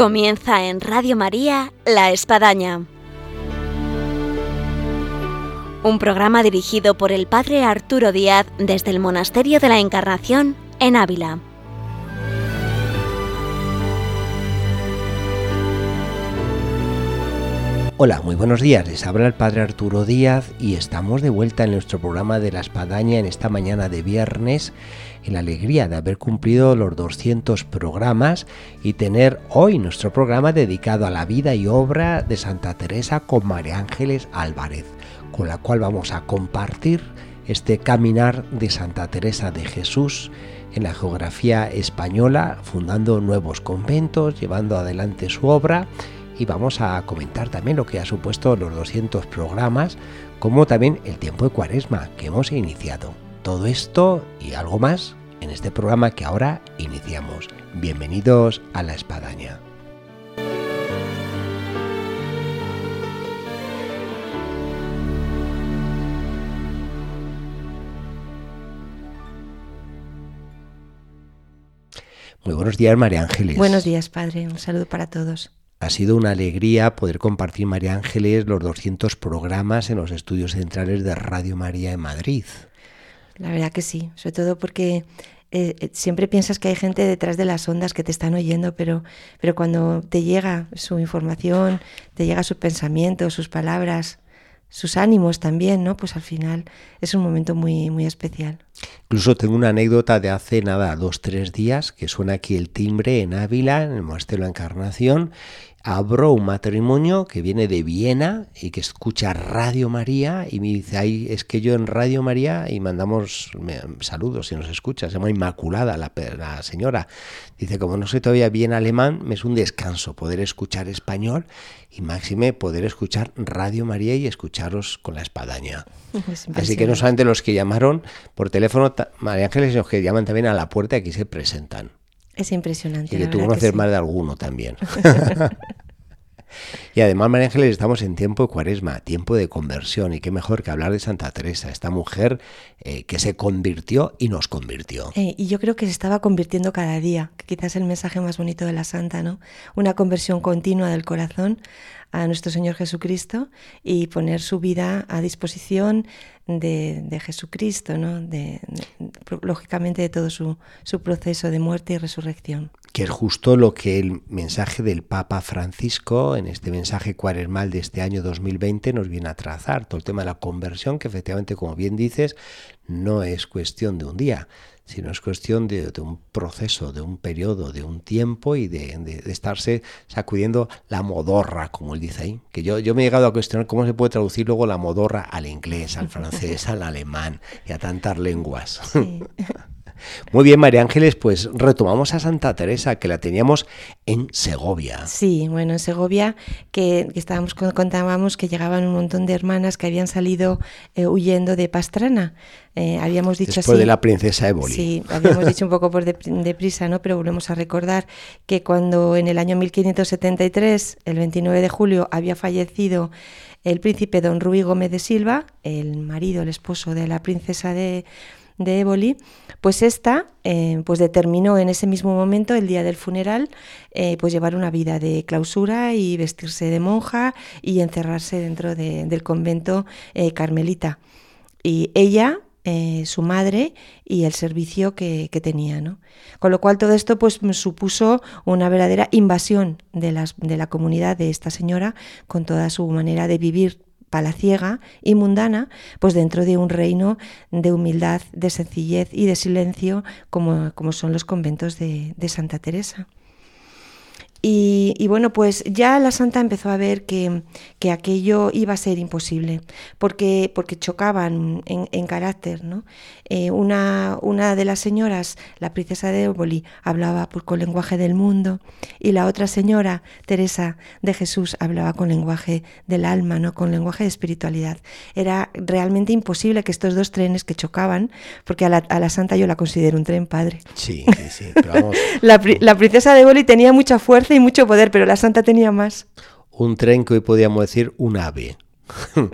Comienza en Radio María La Espadaña. Un programa dirigido por el Padre Arturo Díaz desde el Monasterio de la Encarnación en Ávila. Hola, muy buenos días. Les habla el Padre Arturo Díaz y estamos de vuelta en nuestro programa de la Espadaña en esta mañana de viernes en la alegría de haber cumplido los 200 programas y tener hoy nuestro programa dedicado a la vida y obra de Santa Teresa con María Ángeles Álvarez, con la cual vamos a compartir este caminar de Santa Teresa de Jesús en la geografía española, fundando nuevos conventos, llevando adelante su obra y vamos a comentar también lo que ha supuesto los 200 programas, como también el tiempo de cuaresma que hemos iniciado. Todo esto y algo más en este programa que ahora iniciamos. Bienvenidos a La Espadaña. Muy buenos días, María Ángeles. Buenos días, Padre. Un saludo para todos. Ha sido una alegría poder compartir, María Ángeles, los 200 programas en los estudios centrales de Radio María en Madrid. La verdad que sí, sobre todo porque eh, eh, siempre piensas que hay gente detrás de las ondas que te están oyendo, pero, pero cuando te llega su información, te llega su pensamiento, sus palabras, sus ánimos también, ¿no? Pues al final es un momento muy, muy especial. Incluso tengo una anécdota de hace nada, dos, tres días, que suena aquí el timbre en Ávila, en el Monasterio de la Encarnación, abro un matrimonio que viene de Viena y que escucha Radio María y me dice, ay, es que yo en Radio María y mandamos saludos si nos escucha, se llama Inmaculada la, la, señora. Dice, como no sé todavía bien alemán, me es un descanso poder escuchar español y máxime poder escuchar Radio María y escucharos con la espadaña. Así que no solamente los que llamaron por teléfono, María Ángeles, los que llaman también a la puerta aquí se presentan. Es impresionante. Y que tú conoces más de alguno también. y además, María Ángeles, estamos en tiempo de cuaresma, tiempo de conversión. Y qué mejor que hablar de Santa Teresa, esta mujer eh, que se convirtió y nos convirtió. Eh, y yo creo que se estaba convirtiendo cada día, que quizás el mensaje más bonito de la Santa, ¿no? Una conversión continua del corazón a nuestro Señor Jesucristo y poner su vida a disposición de, Jesucristo, ¿no? De, lógicamente de todo su, su proceso de muerte y resurrección. Que es justo lo que el mensaje del Papa Francisco, en este mensaje cuaresmal de este año 2020, nos viene a trazar. Todo el tema de la conversión, que efectivamente, como bien dices, no es cuestión de un día, sino es cuestión de, un proceso, de un periodo, de un tiempo y de, estarse sacudiendo la modorra, como él dice ahí. Que yo, yo me he llegado a cuestionar cómo se puede traducir luego la modorra al inglés, al francés, al alemán y a tantas lenguas. Muy bien, María Ángeles, pues retomamos a Santa Teresa, que la teníamos en Segovia. Sí, bueno, en Segovia, que, estábamos contábamos que llegaban un montón de hermanas que habían salido eh, huyendo de Pastrana. Eh, habíamos dicho Después de la princesa Éboli. Sí, habíamos dicho un poco por deprisa, ¿no? Pero volvemos a recordar que cuando en el año 1573, el 29 de julio, había fallecido el príncipe don Rui Gómez de Silva, el marido, el esposo de la princesa de de Éboli, pues esta eh, pues determinó en ese mismo momento, el día del funeral, eh, pues llevar una vida de clausura y vestirse de monja y encerrarse dentro del convento eh, carmelita. Y ella, su madre y el servicio que, tenía. ¿no? Con lo cual todo esto pues supuso una verdadera invasión de, las, de la comunidad de esta señora con toda su manera de vivir palaciega y mundana, pues dentro de un reino de humildad, de sencillez y de silencio como, como son los conventos de, de Santa Teresa. Bueno, pues ya la santa empezó a ver que, que, aquello iba a ser imposible, porque, porque chocaban en, carácter. ¿no? Eh, una, una, de las señoras, la princesa de Éboli, hablaba pues, con lenguaje del mundo, y la otra señora, Teresa de Jesús, hablaba con lenguaje del alma, ¿no? con lenguaje de espiritualidad. Era realmente imposible que estos dos trenes que chocaban, porque a la, a la santa yo la considero un tren padre. Sí, sí, sí. Pero vamos. la, la princesa de Éboli tenía mucha fuerza y mucho poder, pero la santa tenía más. Un tren que hoy podríamos decir un ave.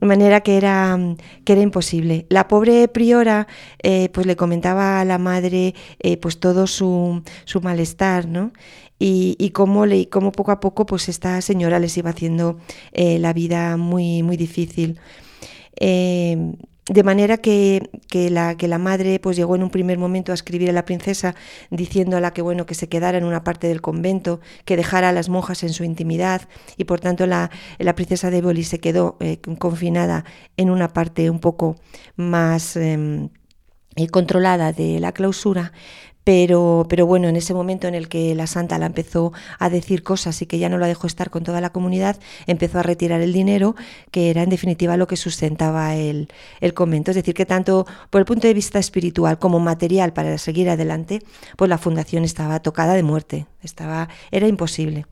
De manera que era, que era imposible. La pobre priora eh, pues le comentaba a la madre eh, pues todo su, su malestar, ¿no? Y, y, cómo, le, cómo poco a poco pues esta señora les iba haciendo eh, la vida muy, muy difícil. De manera que, que, la, que la madre pues llegó en un primer momento a escribir a la princesa diciéndola que bueno que se quedara en una parte del convento, que dejara a las monjas en su intimidad y por tanto la, la princesa de Boli se quedó eh, confinada en una parte un poco más eh, controlada de la clausura, pero, pero bueno, en ese momento en el que la santa la empezó a decir cosas y que ya no la dejó estar con toda la comunidad, empezó a retirar el dinero, que era en definitiva lo que sustentaba el, el convento. Es decir, que tanto por el punto de vista espiritual como material para seguir adelante, pues la fundación estaba tocada de muerte, estaba, era imposible.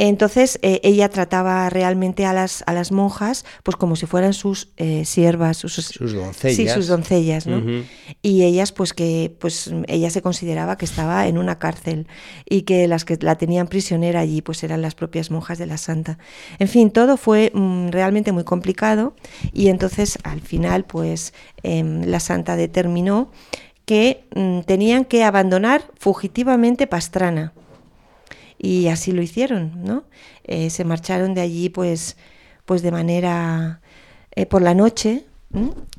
Entonces eh, ella trataba realmente a las, a las monjas pues como si fueran sus eh, siervas, sus, sus, doncellas. Sí, sus doncellas, ¿no? Uh -huh. Y ellas pues que pues ella se consideraba que estaba en una cárcel y que las que la tenían prisionera allí pues eran las propias monjas de la santa. En fin, todo fue mm, realmente muy complicado y entonces al final pues eh, la santa determinó que mm, tenían que abandonar fugitivamente Pastrana y así lo hicieron, ¿no? Eh, se marcharon de allí pues, pues de manera eh, por la noche,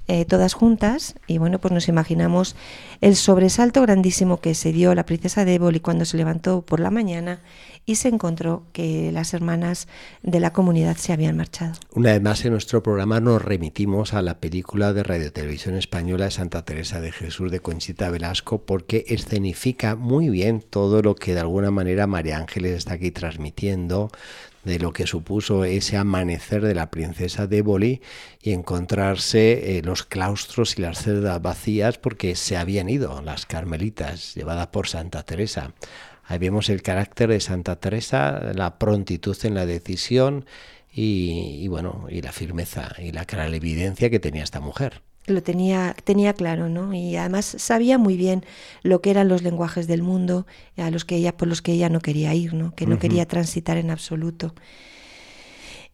eh, todas juntas, y bueno, pues nos imaginamos el sobresalto grandísimo que se dio la princesa de Éboli cuando se levantó por la mañana y se encontró que las hermanas de la comunidad se habían marchado. Una vez más en nuestro programa nos remitimos a la película de Radio Televisión Española Santa Teresa de Jesús de Conchita Velasco porque escenifica muy bien todo lo que de alguna manera María Ángeles está aquí transmitiendo de lo que supuso ese amanecer de la princesa de Éboli y encontrarse eh, los claustros y las celdas vacías porque se habían ido las carmelitas llevadas por Santa Teresa. Ahí vemos el carácter de Santa Teresa, la prontitud en la decisión y, y bueno, y la firmeza y la clarividencia que tenía esta mujer lo tenía, tenía claro, ¿no? Y además sabía muy bien lo que eran los lenguajes del mundo a los que ella, por los que ella no quería ir, ¿no? Que no uh -huh. quería transitar en absoluto.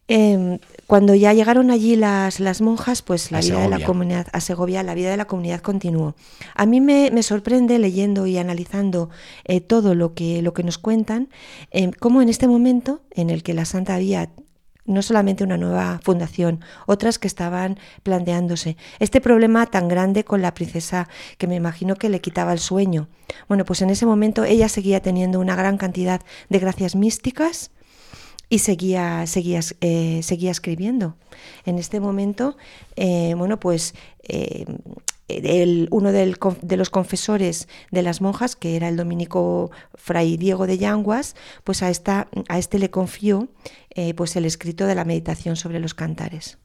Eh, cuando ya llegaron allí las, las monjas, pues la a vida Segovia. de la comunidad, a Segovia, la vida de la comunidad continuó. A mí me, me sorprende leyendo y analizando eh, todo lo que, lo que nos cuentan, eh, cómo en este momento en el que la Santa había no solamente una nueva fundación, otras que estaban planteándose. Este problema tan grande con la princesa que me imagino que le quitaba el sueño. Bueno, pues en ese momento ella seguía teniendo una gran cantidad de gracias místicas y seguía, seguía, eh, seguía escribiendo. En este momento, eh, bueno, pues eh, el, uno de los confesores de las monjas, que era el dominico fray Diego de Yanguas, pues a, esta, a este le confió eh, pues el escrito de la meditación sobre los cantares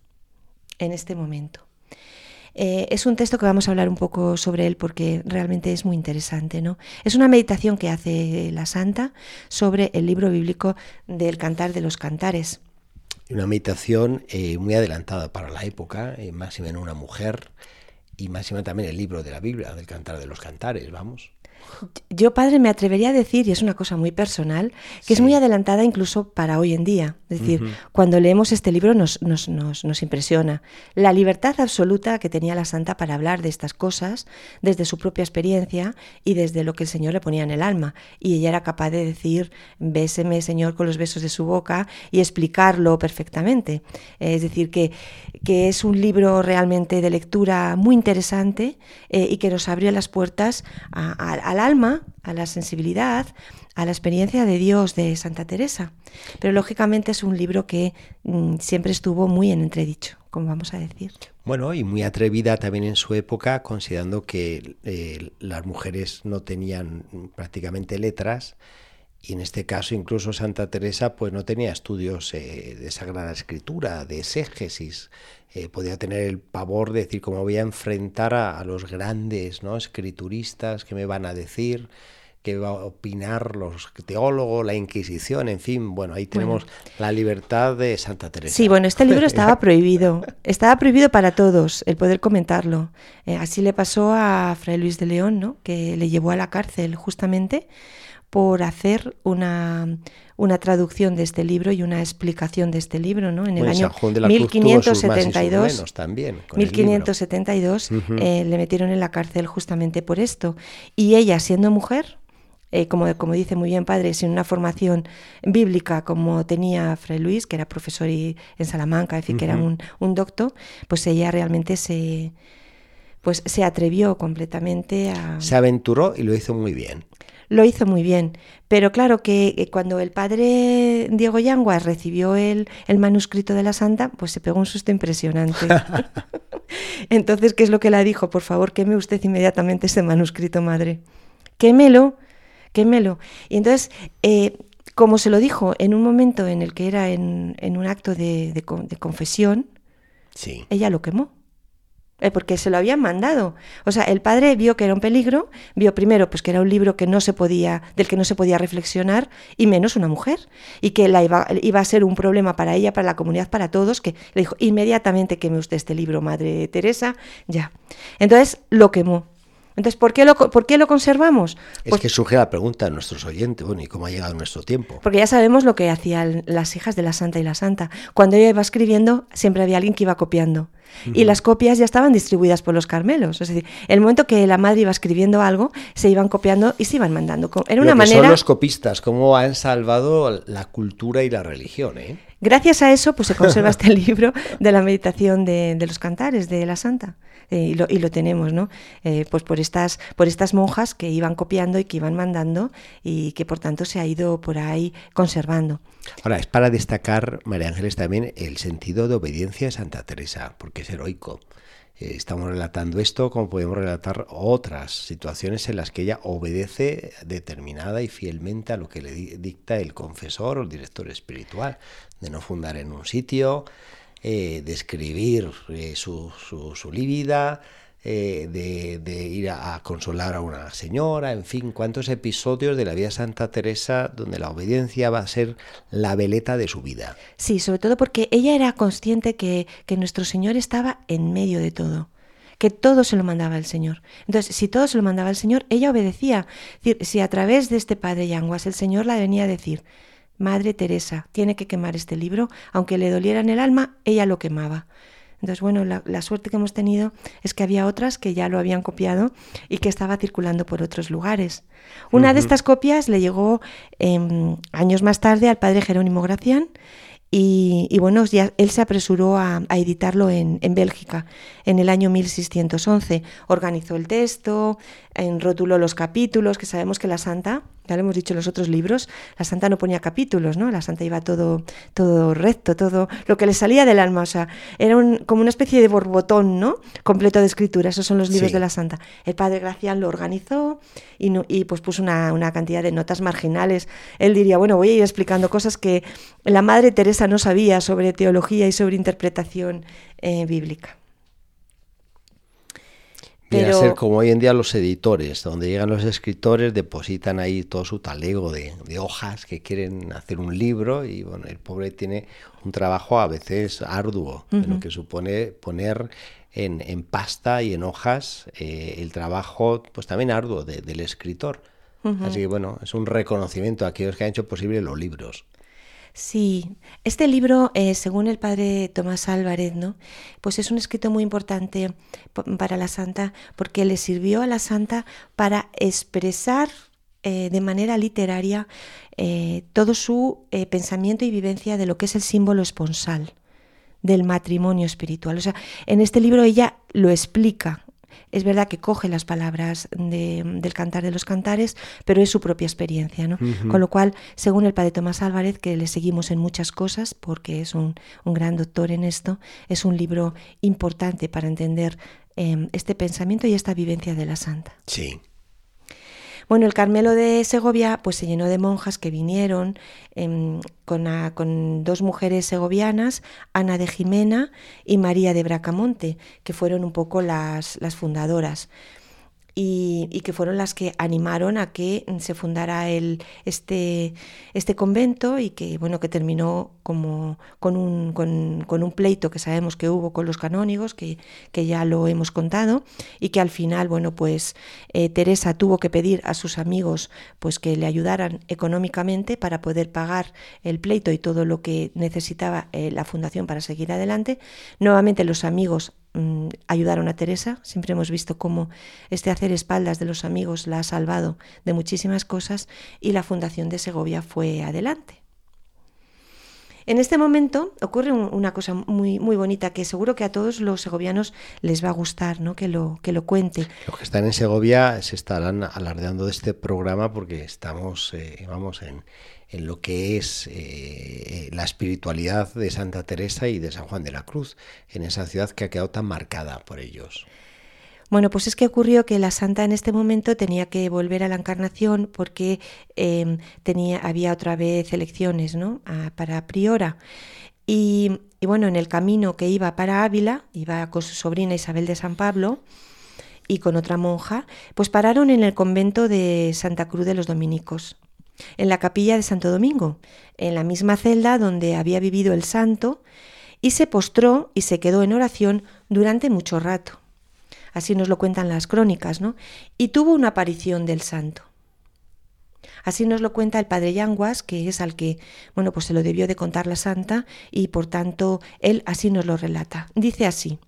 en este momento. Eh, es un texto que vamos a hablar un poco sobre él porque realmente es muy interesante. ¿no? Es una meditación que hace la santa sobre el libro bíblico del Cantar de los Cantares. Una meditación eh, muy adelantada para la época, eh, máxima en una mujer y máxima también el libro de la Biblia, del Cantar de los Cantares, vamos. Yo, padre, me atrevería a decir, y es una cosa muy personal, que sí. es muy adelantada incluso para hoy en día. Es decir, uh -huh. cuando leemos este libro nos, nos, nos, nos, impresiona la libertad absoluta que tenía la santa para hablar de estas cosas desde su propia experiencia y desde lo que el Señor le ponía en el alma. Y ella era capaz de decir, béseme, Señor, con los besos de su boca y explicarlo perfectamente. Es decir, que, que es un libro realmente de lectura muy interesante eh, y que nos abrió las puertas a, a, al alma, a la sensibilidad, a la experiencia de Dios de Santa Teresa. Pero lógicamente es un libro que mm, siempre estuvo muy en entredicho, como vamos a decir. Bueno, y muy atrevida también en su época, considerando que eh, las mujeres no tenían prácticamente letras. Y en este caso incluso Santa Teresa pues no tenía estudios eh, de Sagrada Escritura, de exégesis, eh, podía tener el pavor de decir cómo voy a enfrentar a, a, los grandes ¿no? escrituristas que me van a decir, que va a opinar los teólogos, la Inquisición, en fin, bueno, ahí tenemos bueno. la libertad de Santa Teresa. Sí, bueno, este libro estaba prohibido, estaba prohibido para todos el poder comentarlo. Eh, así le pasó a Fray Luis de León, ¿no? que le llevó a la cárcel justamente por hacer una, una traducción de este libro y una explicación de este libro, ¿no? En el año 1572, también, 1572 eh, le metieron en la cárcel justamente por esto. Y ella, siendo mujer, eh, como, como, dice muy bien padre, sin una formación bíblica como tenía Fray Luis, que era profesor en Salamanca, es decir, que era un, un doctor, pues ella realmente se, pues se atrevió completamente a... Se aventuró y lo hizo muy bien. Lo hizo muy bien, pero claro que cuando el padre Diego Yanguas recibió el, el manuscrito de la santa, pues se pegó un susto impresionante. Entonces, ¿qué es lo que le dijo? Por favor, queme usted inmediatamente ese manuscrito, madre. Quémelo, quémelo. Y entonces, eh, como se lo dijo en un momento en el que era en, en un acto de, de, de confesión, sí. ella lo quemó. Eh, porque se lo habían mandado. O sea, el padre vio que era un peligro, vio primero pues que era un libro que no se podía, del que no se podía reflexionar, y menos una mujer, y que la iba, iba a ser un problema para ella, para la comunidad, para todos, que le dijo, inmediatamente queme usted este libro, Madre Teresa, ya. Entonces lo quemó. Entonces, ¿por qué lo, por qué lo conservamos? Es pues, que surge la pregunta a nuestros oyentes, bueno, ¿y cómo ha llegado nuestro tiempo? Porque ya sabemos lo que hacían las hijas de la santa y la santa. Cuando ella iba escribiendo, siempre había alguien que iba copiando. Y las copias ya estaban distribuidas por los carmelos. Es decir, el momento que la madre iba escribiendo algo, se iban copiando y se iban mandando. Era una manera. Son los copistas, cómo han salvado la cultura y la religión, ¿eh? Gracias a eso, pues se conserva este libro de la meditación de, de los cantares de la santa. Eh, y, lo, y, lo, tenemos, ¿no? Eh, pues por estas, por estas monjas que iban copiando y que iban mandando y que por tanto se ha ido por ahí conservando. Ahora, es para destacar, María Ángeles, también el sentido de obediencia a Santa Teresa, porque es heroico. Eh, estamos relatando esto como podemos relatar otras situaciones en las que ella obedece determinada y fielmente a lo que le dicta el confesor o el director espiritual, de no fundar en un sitio, eh, de escribir eh, su, su, su lívida, eh, de, de, ir a, consolar a una señora, en fin, cuántos episodios de la vida Santa Teresa donde la obediencia va a ser la veleta de su vida. Sí, sobre todo porque ella era consciente que, que nuestro Señor estaba en medio de todo que todo se lo mandaba el Señor. Entonces, si todo se lo mandaba el Señor, ella obedecía. Es decir, si a través de este padre Yanguas el Señor la venía a decir, Madre Teresa, tiene que quemar este libro, aunque le doliera en el alma, ella lo quemaba. Entonces, bueno, la, la, suerte que hemos tenido es que había otras que ya lo habían copiado y que estaba circulando por otros lugares. Una uh -huh. de estas copias le llegó eh, años más tarde al padre Jerónimo Gracián y, y, bueno, ya él se apresuró a, a editarlo en, en, Bélgica en el año 1611. Organizó el texto, rotuló los capítulos, que sabemos que la santa, ya lo hemos dicho en los otros libros, la santa no ponía capítulos, ¿no? La santa iba todo, todo recto, todo lo que le salía del alma, o sea, era un, como una especie de borbotón, ¿no? Completo de escritura, esos son los libros sí. de la santa. El padre Gracián lo organizó y, no, y pues puso una, una cantidad de notas marginales. Él diría, bueno, voy a ir explicando cosas que la madre Teresa no sabía sobre teología y sobre interpretación eh, bíblica. Viene Pero... a ser como hoy en día los editores, donde llegan los escritores, depositan ahí todo su talego de, de, hojas que quieren hacer un libro y bueno, el pobre tiene un trabajo a veces arduo, uh -huh. lo que supone poner en, en, pasta y en hojas eh, el trabajo pues también arduo de, del escritor. Uh -huh. Así que bueno, es un reconocimiento a aquellos que han hecho posible los libros. Sí, este libro, eh, según el padre Tomás Álvarez, ¿no? pues es un escrito muy importante para la santa porque le sirvió a la santa para expresar eh, de manera literaria eh, todo su eh, pensamiento y vivencia de lo que es el símbolo esponsal del matrimonio espiritual. O sea, en este libro ella lo explica, es verdad que coge las palabras de, del cantar de los cantares, pero es su propia experiencia, ¿no? Uh -huh. Con lo cual, según el padre Tomás Álvarez, que le seguimos en muchas cosas, porque es un, un gran doctor en esto, es un libro importante para entender eh, este pensamiento y esta vivencia de la santa. Sí. Bueno, el Carmelo de Segovia pues se llenó de monjas que vinieron eh, con, con, dos mujeres segovianas, Ana de Jimena y María de Bracamonte, que fueron un poco las, las fundadoras. Y, que fueron las que animaron a que se fundara el, este, este convento y que, bueno, que terminó como con un, con, un pleito que sabemos que hubo con los canónigos, que, que, ya lo hemos contado, y que al final, bueno, pues eh, Teresa tuvo que pedir a sus amigos pues que le ayudaran económicamente para poder pagar el pleito y todo lo que necesitaba eh, la fundación para seguir adelante. Nuevamente los amigos Mm, ayudaron a Teresa. Siempre hemos visto cómo este hacer espaldas de los amigos la ha salvado de muchísimas cosas y la Fundación de Segovia fue adelante. En este momento ocurre una cosa muy, muy bonita que seguro que a todos los segovianos les va a gustar, ¿no? que, lo, que lo cuente. Los que están en Segovia se estarán alardeando de este programa porque estamos, eh, vamos, en, en lo que es eh, la espiritualidad de Santa Teresa y de San Juan de la Cruz, en esa ciudad que ha quedado tan marcada por ellos. Bueno, pues es que ocurrió que la santa en este momento tenía que volver a la encarnación porque em, tenía, había otra vez elecciones ¿no? para priora. Y, bueno, en el camino que iba para Ávila, iba con su sobrina Isabel de San Pablo y con otra monja, pues pararon en el convento de Santa Cruz de los Dominicos en la capilla de Santo Domingo, en la misma celda donde había vivido el santo, y se postró y se quedó en oración durante mucho rato. Así nos lo cuentan las crónicas, ¿no? Y tuvo una aparición del santo. Así nos lo cuenta el padre Yanguas, que es al que, bueno, pues se lo debió de contar la santa y por tanto él así nos lo relata. Dice así: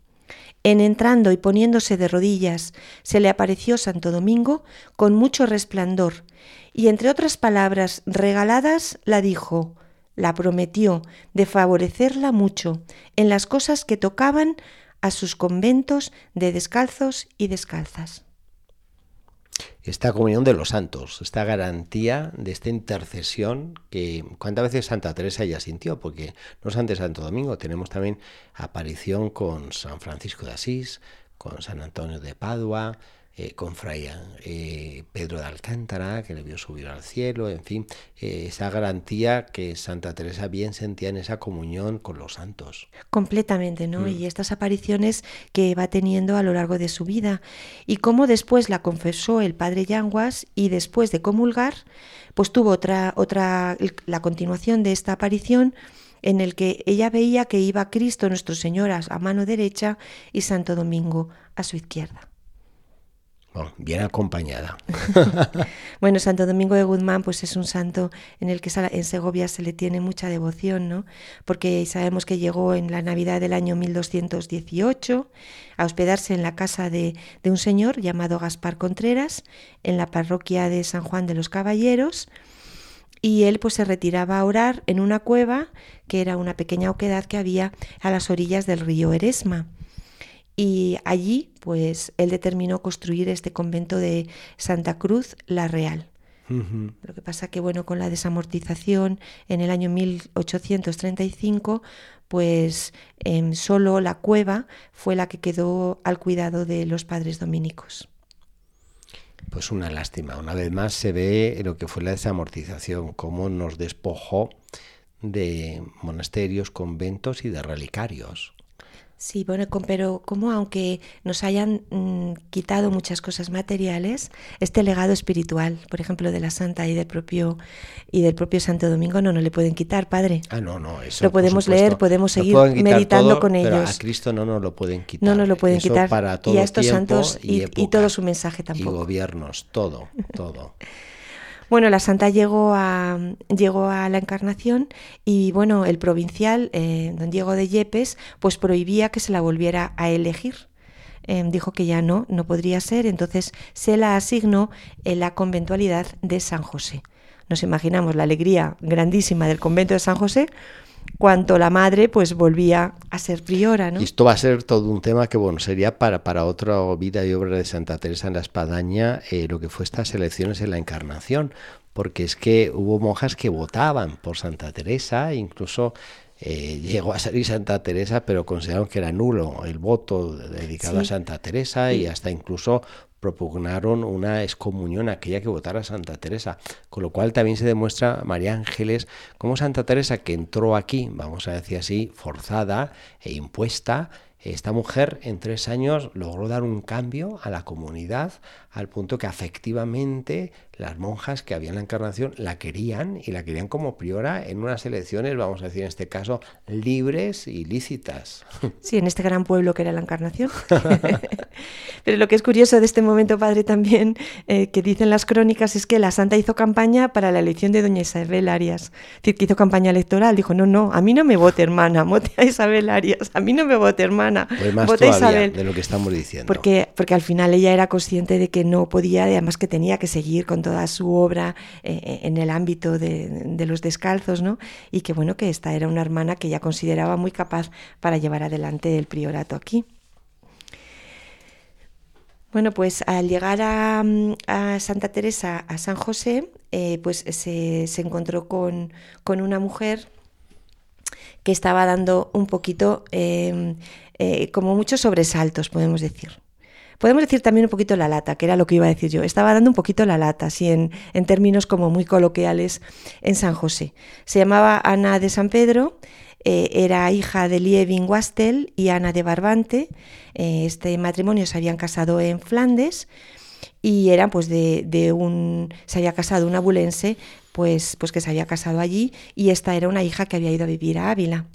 En entrando y poniéndose de rodillas, se le apareció Santo Domingo con mucho resplandor y entre otras palabras regaladas la dijo, la prometió de favorecerla mucho en las cosas que tocaban a sus conventos de descalzos y descalzas. Esta comunión de los santos, esta garantía de esta intercesión que cuántas veces Santa Teresa ya sintió, porque no es antes Santo Domingo, tenemos también aparición con San Francisco de Asís, con San Antonio de Padua, eh, con Fray eh, Pedro de Alcántara, que le vio subir al cielo, en fin, eh, esa garantía que Santa Teresa bien sentía en esa comunión con los santos. Completamente, ¿no? Mm. Y estas apariciones que va teniendo a lo largo de su vida. Y cómo después la confesó el padre Yanguas y después de comulgar, pues tuvo otra, otra, la continuación de esta aparición en el que ella veía que iba Cristo nuestro Señor a mano derecha y Santo Domingo a su izquierda bien acompañada. bueno, Santo Domingo de Guzmán pues es un santo en el que en Segovia se le tiene mucha devoción, ¿no? Porque sabemos que llegó en la Navidad del año 1218 a hospedarse en la casa de, de un señor llamado Gaspar Contreras, en la parroquia de San Juan de los Caballeros, y él pues se retiraba a orar en una cueva que era una pequeña oquedad que había a las orillas del río Eresma. Y allí, pues, él determinó construir este convento de Santa Cruz la Real. Lo que pasa que, bueno, con la desamortización en el año 1835, pues em, solo la cueva fue la que quedó al cuidado de los padres dominicos. Pues una lástima. Una vez más se ve lo que fue la desamortización, cómo nos despojó de monasterios, conventos y de relicarios. Sí, bueno, pero como aunque nos hayan mm, quitado muchas cosas materiales, este legado espiritual, por ejemplo, de la Santa y del propio y del propio Santo Domingo, no nos le pueden quitar, Padre. Ah, no, no, eso. Lo podemos leer, podemos seguir meditando con ellos. a Cristo no nos lo pueden quitar. No nos lo pueden quitar. Para todo y a estos santos y, y todo su mensaje tampoco. Y gobiernos, todo, todo. Bueno, la santa llegó a, llegó a la Encarnación y bueno, el provincial, eh, don Diego de Yepes, pues prohibía que se la volviera a elegir. Em, dijo que ya no, no podría ser, entonces se la asignó en la conventualidad de San José. Nos imaginamos la alegría grandísima del convento de San José, cuanto la madre pues volvía a ser priora. ¿no? Y esto va a ser todo un tema que bueno sería para, para otra vida y obra de Santa Teresa en la Espadaña, eh, lo que fue estas elecciones en la Encarnación, porque es que hubo monjas que votaban por Santa Teresa, incluso eh, llegó a salir Santa Teresa, pero consideraron que era nulo el voto dedicado a Santa Teresa y hasta incluso propugnaron una excomunión aquella que votara Santa Teresa, con lo cual también se demuestra María Ángeles como Santa Teresa que entró aquí, vamos a decir así, forzada e impuesta, esta mujer en tres años logró dar un cambio a la comunidad al punto que afectivamente las monjas que habían la encarnación la querían y la querían como priora en unas elecciones, vamos a decir en este caso, libres y lícitas. Sí, en este gran pueblo que era la encarnación. Pero lo que es curioso de este momento, padre, también, eh, que dicen las crónicas, es que la santa hizo campaña para la elección de doña Isabel Arias. Es decir, que hizo campaña electoral. Dijo, no, no, a mí no me vote hermana, vote a Isabel Arias, a mí no me vote hermana, pues más vote Isabel. de lo que estamos diciendo. Porque, porque al final ella era consciente de que no podía, además que tenía que seguir con toda su obra eh, en el ámbito de, los descalzos, ¿no? Y que bueno, que esta era una hermana que ella consideraba muy capaz para llevar adelante el priorato aquí. Bueno, pues al llegar a, Santa Teresa, a San José, eh, pues se, se encontró con, con, una mujer que estaba dando un poquito, eh, eh, como muchos sobresaltos, podemos decir. Podemos decir también un poquito la lata, que era lo que iba a decir yo. Estaba dando un poquito la lata, así en, términos como muy coloquiales en San José. Se llamaba Ana de San Pedro, eh, era hija de Lievin Wastel y Ana de Barbante. Eh, este matrimonio se habían casado en Flandes y eran pues de, de, un se había casado un abulense pues pues que se había casado allí y esta era una hija que había ido a vivir a Ávila.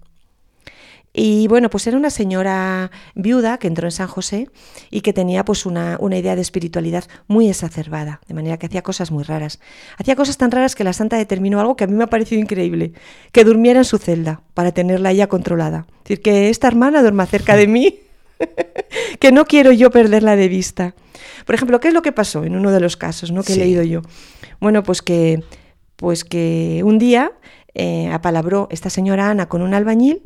Y bueno, pues era una señora viuda que entró en San José y que tenía pues una, una, idea de espiritualidad muy exacerbada, de manera que hacía cosas muy raras. Hacía cosas tan raras que la santa determinó algo que a mí me ha parecido increíble, que durmiera en su celda para tenerla ella controlada. Es decir, que esta hermana duerma cerca de mí, que no quiero yo perderla de vista. Por ejemplo, ¿qué es lo que pasó en uno de los casos ¿no? que sí. he leído yo? Bueno, pues que, pues que un día eh, apalabró esta señora Ana con un albañil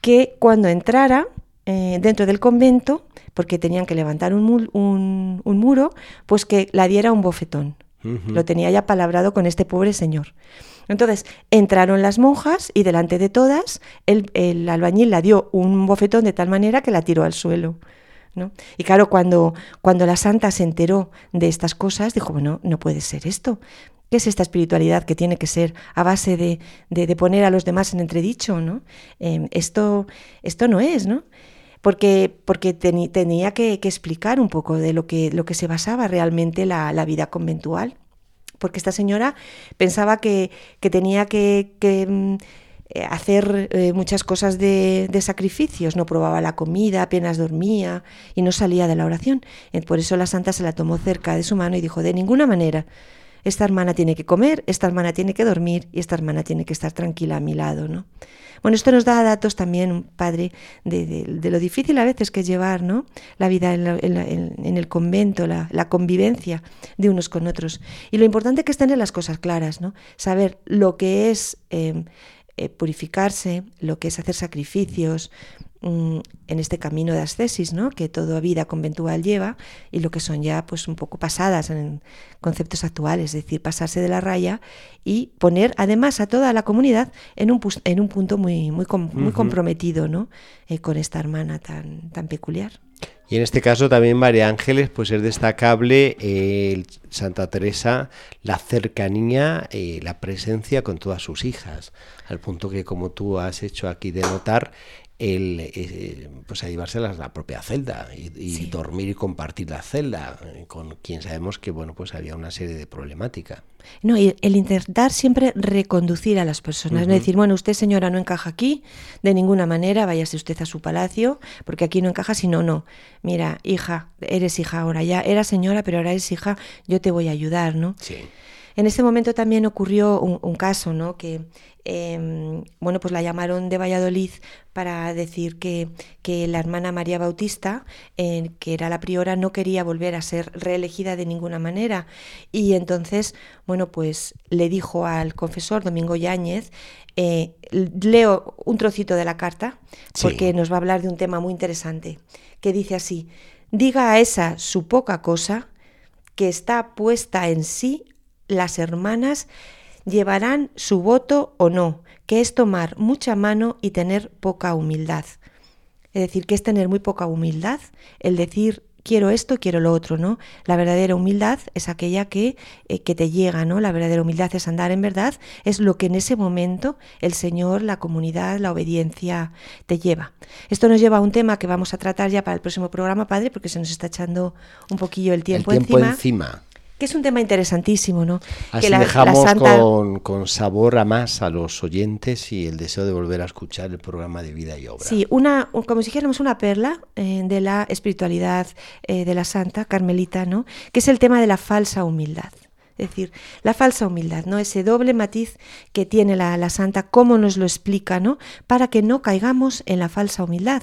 que cuando entrara eh, dentro del convento, porque tenían que levantar un, un, un, muro, pues que la diera un bofetón. Uh -huh. Lo tenía ya palabrado con este pobre señor. Entonces entraron las monjas y delante de todas el, el albañil la dio un bofetón de tal manera que la tiró al suelo. ¿No? Y claro, cuando, cuando la santa se enteró de estas cosas, dijo, bueno, no puede ser esto. ¿Qué es esta espiritualidad que tiene que ser a base de, de, poner a los demás en entredicho? ¿no? Eh, esto, esto no es, ¿no? Porque, porque ten, tenía que, que, explicar un poco de lo que, lo que se basaba realmente la, la vida conventual. Porque esta señora pensaba que, que tenía que, que mm, eh, hacer eh, muchas cosas de, de, sacrificios, no probaba la comida, apenas dormía y no salía de la oración. Eh, por eso la santa se la tomó cerca de su mano y dijo, de ninguna manera, esta hermana tiene que comer, esta hermana tiene que dormir y esta hermana tiene que estar tranquila a mi lado, ¿no? Bueno, esto nos da datos también, padre, de, lo difícil a veces que es llevar ¿no? la vida en, el convento, la, convivencia de unos con otros. Y lo importante que es tener las cosas claras, ¿no? Saber lo que es eh, eh, purificarse, lo que es hacer sacrificios, en este camino de ascesis, ¿no? que toda vida conventual lleva, y lo que son ya pues un poco pasadas en conceptos actuales, es decir, pasarse de la raya y poner además a toda la comunidad en un, en un punto muy, muy, muy uh -huh. comprometido ¿no? Eh, con esta hermana tan, tan peculiar. Y en este caso también María Ángeles, pues es destacable eh, Santa Teresa, la cercanía, eh, la presencia con todas sus hijas, al punto que como tú has hecho aquí de notar, el eh, pues a llevárselas a la propia celda y, y sí. dormir y compartir la celda eh, con quien sabemos que bueno pues había una serie de problemática. No y el intentar siempre reconducir a las personas uh -huh. no decir bueno usted señora no encaja aquí de ninguna manera váyase usted a su palacio porque aquí no encaja sino no. Mira hija eres hija ahora ya era señora pero ahora eres hija yo te voy a ayudar no sí en ese momento también ocurrió un, un caso, ¿no? Que eh, bueno, pues la llamaron de Valladolid para decir que, que la hermana María Bautista, eh, que era la priora, no quería volver a ser reelegida de ninguna manera. Y entonces, bueno, pues le dijo al confesor Domingo Yáñez, eh, leo un trocito de la carta, porque sí. nos va a hablar de un tema muy interesante, que dice así, diga a esa su poca cosa que está puesta en sí las hermanas llevarán su voto o no, que es tomar mucha mano y tener poca humildad. Es decir, que es tener muy poca humildad el decir quiero esto, quiero lo otro, ¿no? La verdadera humildad es aquella que, eh, que te llega, ¿no? La verdadera humildad es andar en verdad, es lo que en ese momento el Señor, la comunidad, la obediencia te lleva. Esto nos lleva a un tema que vamos a tratar ya para el próximo programa, Padre, porque se nos está echando un poquillo el tiempo, el tiempo encima. encima que es un tema interesantísimo, ¿no? Así que la, dejamos la Santa... con, con, sabor a más a los oyentes y el deseo de volver a escuchar el programa de vida y obra. Sí, una, como si dijéramos una perla eh, de la espiritualidad eh, de la Santa Carmelita, ¿no? Que es el tema de la falsa humildad. Es decir, la falsa humildad, ¿no? Ese doble matiz que tiene la, la Santa, cómo nos lo explica, ¿no? Para que no caigamos en la falsa humildad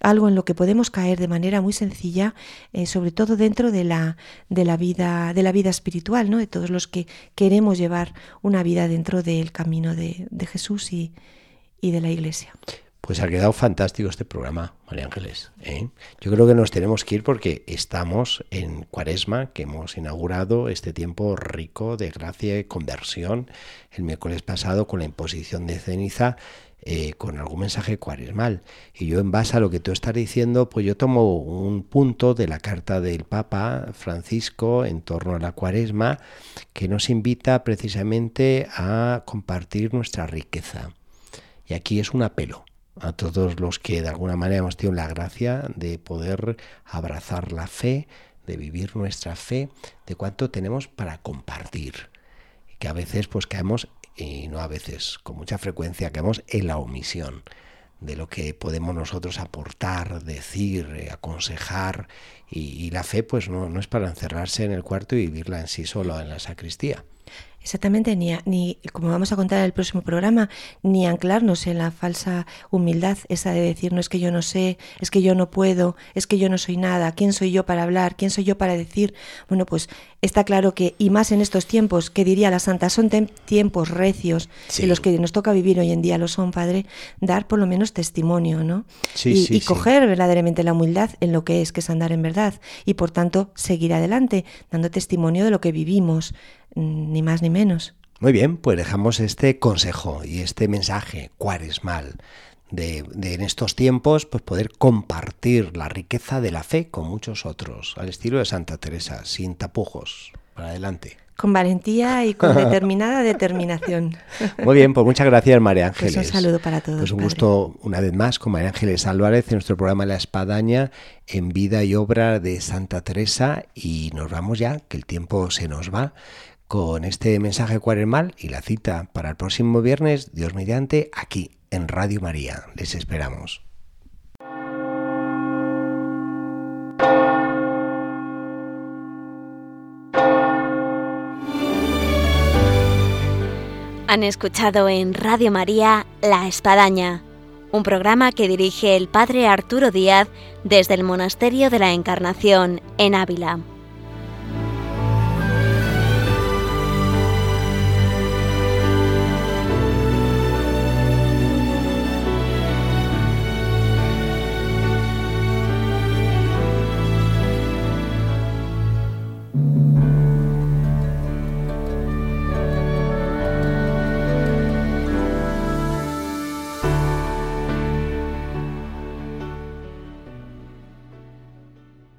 algo en lo que podemos caer de manera muy sencilla, eh, sobre todo dentro de la, de la vida, de la vida espiritual, ¿no? de todos los que queremos llevar una vida dentro del camino de, de Jesús y, y, de la Iglesia. Pues ha quedado fantástico este programa, María Ángeles. ¿eh? Yo creo que nos tenemos que ir porque estamos en Cuaresma, que hemos inaugurado este tiempo rico de gracia y conversión el miércoles pasado con la imposición de ceniza eh, con algún mensaje cuaresmal. Y yo en base a lo que tú estás diciendo, pues yo tomo un punto de la carta del Papa Francisco en torno a la cuaresma que nos invita precisamente a compartir nuestra riqueza. Y aquí es un apelo a todos los que de alguna manera hemos tenido la gracia de poder abrazar la fe, de vivir nuestra fe, de cuánto tenemos para compartir. Que a veces pues caemos y no a veces, con mucha frecuencia, quedamos en la omisión de lo que podemos nosotros aportar, decir, eh, aconsejar. Y, la fe pues no, no es para encerrarse en el cuarto y vivirla en sí solo en la sacristía. Exactamente, ni, ni, como vamos a contar en el próximo programa, ni anclarnos en la falsa humildad, esa de decir, no es que yo no sé, es que yo no puedo, es que yo no soy nada, ¿quién soy yo para hablar? ¿Quién soy yo para decir? Bueno, pues está claro que, y más en estos tiempos, que diría la Santa, son tiempos recios, sí. en los que nos toca vivir hoy en día, lo son, Padre, dar por lo menos testimonio, ¿no? Sí, y, sí, y coger verdaderamente la humildad en lo que es, que es andar en verdad, y por tanto seguir adelante, dando testimonio de lo que vivimos, ni más ni menos. Muy bien, pues dejamos este consejo y este mensaje cuaresmal de, de, en estos tiempos pues poder compartir la riqueza de la fe con muchos otros, al estilo de Santa Teresa, sin tapujos. Para adelante. Con valentía y con determinada determinación. Muy bien, pues muchas gracias María Ángeles. Pues un saludo para todos. Pues un padre. gusto una vez más con María Ángeles Álvarez en nuestro programa La Espadaña en vida y obra de Santa Teresa y nos vamos ya, que el tiempo se nos va con este mensaje cuaresmal y la cita para el próximo viernes, Dios mediante, aquí en Radio María. Les esperamos. Han escuchado en Radio María La Espadaña, un programa que dirige el Padre Arturo Díaz desde el Monasterio de la Encarnación en Ávila.